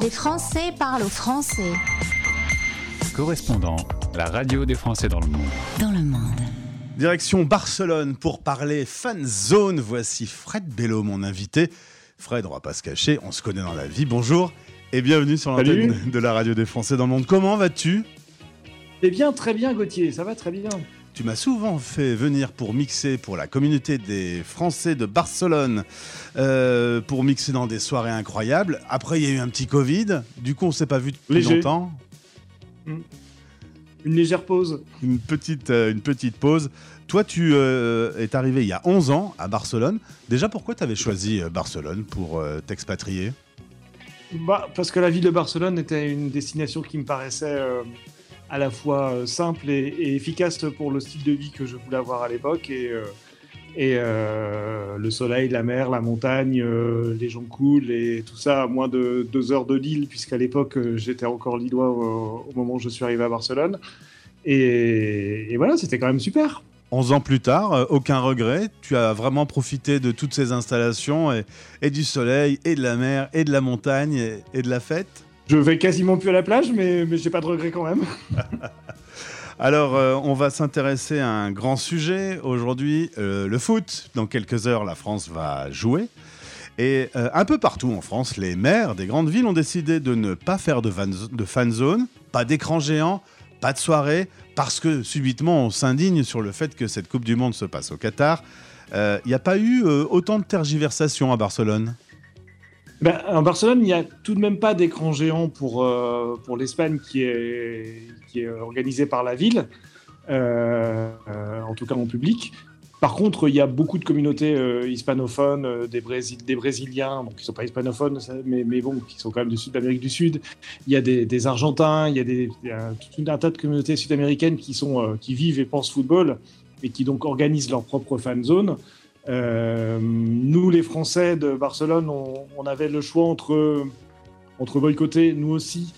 Les Français parlent aux Français. Correspondant, la radio des Français dans le monde. Dans le monde. Direction Barcelone pour parler fan zone. Voici Fred Bello, mon invité. Fred, on va pas se cacher, on se connaît dans la vie. Bonjour et bienvenue sur l'antenne de la radio des Français dans le monde. Comment vas-tu? Eh bien, très bien, Gauthier, ça va très bien. Tu m'as souvent fait venir pour mixer pour la communauté des Français de Barcelone, euh, pour mixer dans des soirées incroyables. Après, il y a eu un petit Covid. Du coup, on s'est pas vu depuis Léger. longtemps. Une légère pause. Une petite, euh, une petite pause. Toi, tu euh, es arrivé il y a 11 ans à Barcelone. Déjà, pourquoi tu avais choisi Barcelone pour t'expatrier? Bah, parce que la ville de Barcelone était une destination qui me paraissait à la fois euh, simple et, efficace pour le style de vie que je voulais avoir à l'époque. Et, euh, euh, le soleil, la mer, la montagne, les gens cool et tout ça à moins de deux heures de Lille, puisqu'à l'époque j'étais encore lillois au, moment où je suis arrivé à Barcelone. Et, voilà, c'était quand même super. 11 ans plus tard, aucun regret. Tu as vraiment profité de toutes ces installations et, du soleil, et de la mer, et de la montagne, et de la fête. Je vais quasiment plus à la plage, mais, mais j'ai pas de regrets quand même. Alors, euh, on va s'intéresser à un grand sujet aujourd'hui, euh, le foot. Dans quelques heures, la France va jouer. Et euh, un peu partout en France, les maires des grandes villes ont décidé de ne pas faire de, de fan zone, pas d'écran géant, pas de soirée, parce que subitement on s'indigne sur le fait que cette Coupe du Monde se passe au Qatar. Il n'y a pas eu autant de tergiversations à Barcelone? Ben, en Barcelone, il n'y a tout de même pas d'écran géant pour, euh, l'Espagne qui est, qui organisé par la ville, euh, euh, en tout cas en public. Par contre, il y a beaucoup de communautés hispanophones, des, Brésil- des Brésiliens, bon, qui ne sont pas hispanophones, mais, bon, qui sont quand même du sud d'Amérique du Sud. Il y a des, Argentins, il y a, tout un tas de communautés sud-américaines qui, qui vivent et pensent football et qui donc organisent leur propre fan zone. Euh, nous, les Français de Barcelone, on, avait le choix entre, entre boycotter, nous aussi,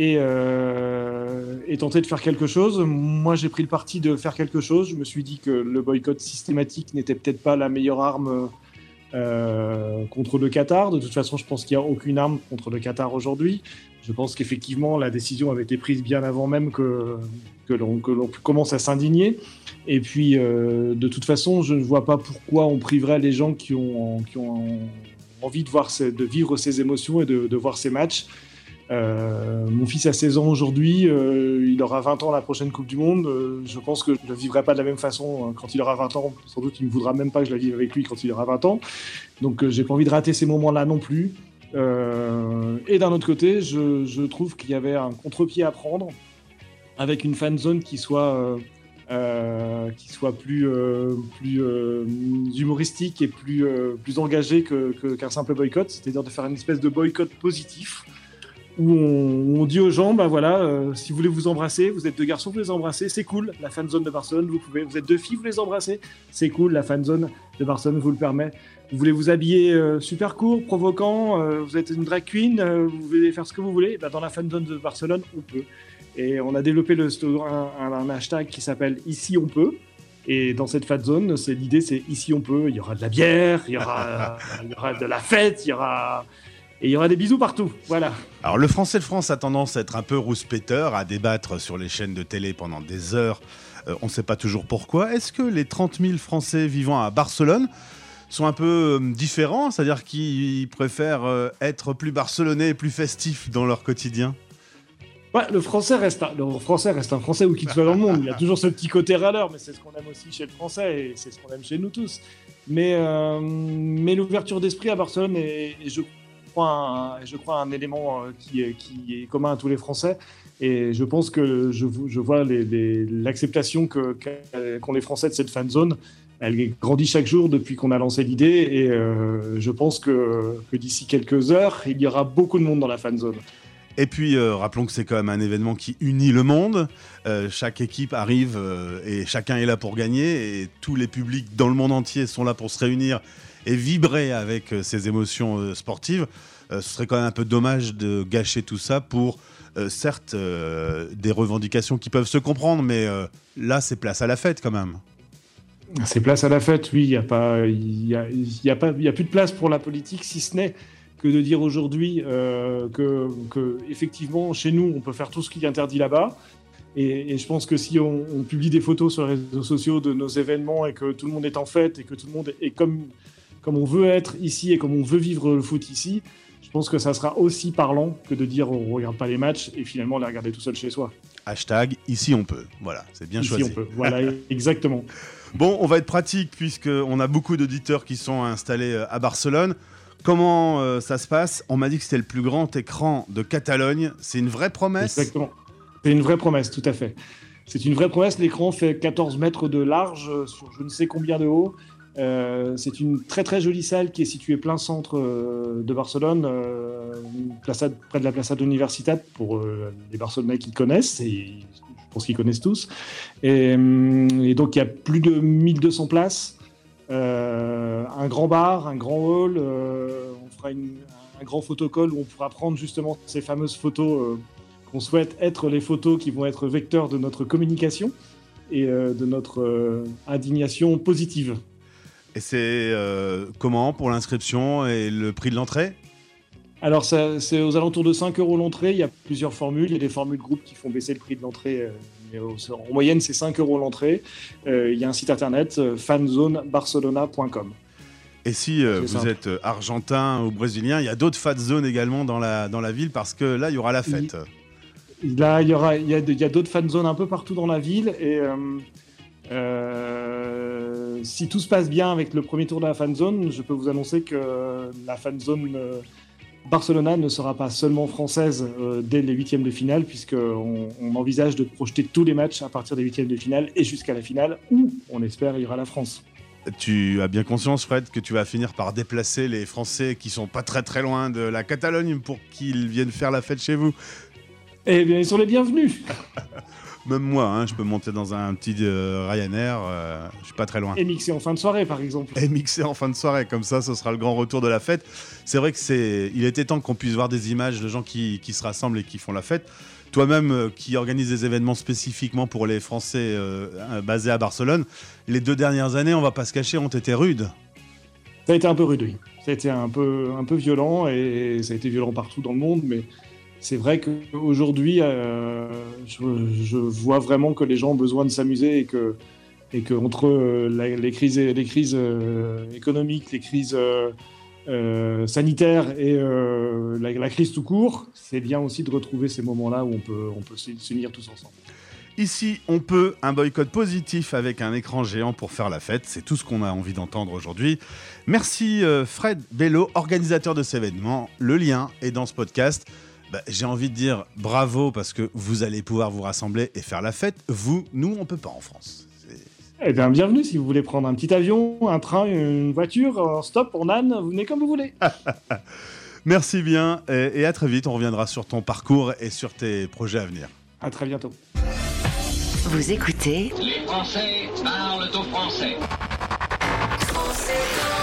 euh, et tenter de faire quelque chose. Moi, j'ai pris le parti de faire quelque chose. Je me suis dit que le boycott systématique n'était peut-être pas la meilleure arme euh, contre le Qatar. De toute façon, je pense qu'il n'y a aucune arme contre le Qatar aujourd'hui. Je pense qu'effectivement, la décision avait été prise bien avant même que, l'on commence à s'indigner. Et puis, euh, de toute façon, je ne vois pas pourquoi on priverait les gens qui ont, envie de, vivre ces émotions et de voir ces matchs. Euh, mon fils a 16 ans aujourd'hui, euh, il aura 20 ans la prochaine Coupe du Monde. Euh, je pense que je ne vivrai pas de la même façon euh, quand il aura 20 ans. Sans doute qu'il ne voudra même pas que je la vive avec lui quand il aura 20 ans. Donc, j'ai pas envie de rater ces moments-là non plus. Et d'un autre côté, je, trouve qu'il y avait un contre-pied à prendre avec une fan zone qui soit qui soit plus, plus humoristique et plus, plus engagé que- que- qu'un simple boycott, c'est-à-dire de faire une espèce de boycott positif où on, dit aux gens, bah voilà, euh, si vous voulez vous embrasser, vous êtes deux garçons, vous les embrassez, c'est cool, la fan zone de Barcelone, vous pouvez, vous êtes deux filles, vous les embrassez, c'est cool, la fan zone de Barcelone vous le permet. Vous voulez vous habiller euh, super court, provoquant, euh, vous êtes une drag queen, vous voulez faire ce que vous voulez, bah, dans la fan zone de Barcelone, on peut. Et on a développé le, un, hashtag qui s'appelle Ici on peut. Et dans cette fan zone, c'est l'idée, c'est ici on peut. Il y aura de la bière, il y aura, il y aura de la fête, il y aura et il y aura des bisous partout. Voilà. Alors le français de France a tendance à être un peu rouspéteur, à débattre sur les chaînes de télé pendant des heures. Euh, on ne sait pas toujours pourquoi. Est-ce que les 30 000 Français vivant à Barcelone sont un peu euh, différents, c'est-à-dire qu'ils préfèrent euh, être plus barcelonais et plus festifs dans leur quotidien? Ouais, le français reste un, le français reste un français où qu'il soit dans le monde. Il y a toujours ce petit côté râleur, mais c'est ce qu'on aime aussi chez le français et c'est ce qu'on aime chez nous tous. Mais, euh, mais l'ouverture d'esprit à Barcelone est, est, je je crois un élément euh, qui, est- commun à tous les Français. Et je pense que je, vois l'acceptation qu'ont les Français de cette fan zone. Elle grandit chaque jour depuis qu'on a lancé l'idée et euh, je pense que, d'ici quelques heures, il y aura beaucoup de monde dans la fan zone. Et puis, euh, rappelons que c'est quand même un événement qui unit le monde. Chaque équipe arrive et chacun est là pour gagner. Et tous les publics dans le monde entier sont là pour se réunir et vibrer avec euh, ces émotions euh, sportives. Euh, ce serait quand même un peu dommage de gâcher tout ça pour, euh, certes, euh, des revendications qui peuvent se comprendre, mais euh, là, c'est place à la fête quand même. C'est place à la fête, oui. Il n'y a, y a, y a, a plus de place pour la politique, si ce n'est que de dire aujourd'hui euh, que, effectivement, chez nous, on peut faire tout ce qui est interdit là-bas. Et, je pense que si on, publie des photos sur les réseaux sociaux de nos événements et que tout le monde est en fête et que tout le monde est comme, comme on veut être ici et comme on veut vivre le foot ici, je pense que ça sera aussi parlant que de dire on regarde pas les matchs et finalement les regarder tout seul chez soi. Hashtag ici on peut. Voilà, c'est bien choisi. Ici on peut. Voilà, exactement. Bon, on va être pratique puisqu'on a beaucoup d'auditeurs qui sont installés euh, à Barcelone. Comment euh, ça se passe? On m'a dit que c'était le plus grand écran de Catalogne. C'est une vraie promesse? Exactement. C'est une vraie promesse, tout à fait. C'est une vraie promesse. L'écran fait 14 mètres de large euh, sur je ne sais combien de haut. Euh, c'est une très très jolie salle qui est située plein centre de Barcelone, près de la Plaza Universitat pour les Barcelonais qui connaissent, et je pense qu'ils connaissent tous. Et, et, donc il y a plus de 1200 places. Euh, un grand bar, un grand hall, euh, on fera un grand photocall où on pourra prendre justement ces fameuses photos euh, qu'on souhaite être les photos qui vont être vecteurs de notre communication et de notre indignation positive. Et c'est comment pour l'inscription et le prix de l'entrée? Alors, c'est aux alentours de 5 euros l'entrée. Il y a plusieurs formules. Il y a des formules groupes qui font baisser le prix de l'entrée en moyenne, c'est 5 euros l'entrée. Euh, il y a un site internet, euh, fanzonebarcelona.com. Et si euh, vous êtes argentin ou brésilien, il y a d'autres fan zones également dans la, dans la ville parce que là, il y aura la fête. Là, il y, aura, il y a, a d'autres fan zones un peu partout dans la ville. Et si tout se passe bien avec le premier tour de la fan zone, je peux vous annoncer que la fan zone Barcelona ne sera pas seulement française euh, dès les huitièmes de finale, puisqu'on on envisage de projeter tous les matchs à partir des huitièmes de finale et jusqu'à la finale, où on espère il y aura la France. Tu as bien conscience, Fred, que tu vas finir par déplacer les Français qui sont pas très très loin de la Catalogne pour qu'ils viennent faire la fête chez vous Eh bien, ils sont les bienvenus Même moi, hein, je peux monter dans un petit euh, Ryanair, euh, je suis pas très loin. Et mixer en fin de soirée, par exemple. Et mixer en fin de soirée, comme ça, ce sera le grand retour de la fête. C'est vrai que c'est, il était temps qu'on puisse voir des images de gens qui, se rassemblent et qui font la fête. Toi-même, euh, qui organise des événements spécifiquement pour les Français basés à Barcelone, les deux dernières années, on va pas se cacher, ont été rudes. Ça a été un peu rude, oui. Ça a été un peu, un peu violent et ça a été violent partout dans le monde, mais c'est vrai qu'aujourd'hui, euh, je, vois vraiment que les gens ont besoin de s'amuser et que, et que entre euh, les crises, les crises euh, économiques, les crises sanitaires et la, crise tout court, c'est bien aussi de retrouver ces moments-là où on peut, on peut s'unir tous ensemble. Ici, on peut un boycott positif avec un écran géant pour faire la fête. C'est tout ce qu'on a envie d'entendre aujourd'hui. Merci Fred Bello, organisateur de cet événement. Le lien est dans ce podcast. Bah, j'ai envie de dire bravo parce que vous allez pouvoir vous rassembler et faire la fête. Vous, nous, on peut pas en France. Eh bien, bienvenue si vous voulez prendre un petit avion, un train, une voiture, un stop, on âne, vous venez comme vous voulez. Merci bien et, à très vite. On reviendra sur ton parcours et sur tes projets à venir. À très bientôt. Vous écoutez Les Français parlent au français. Français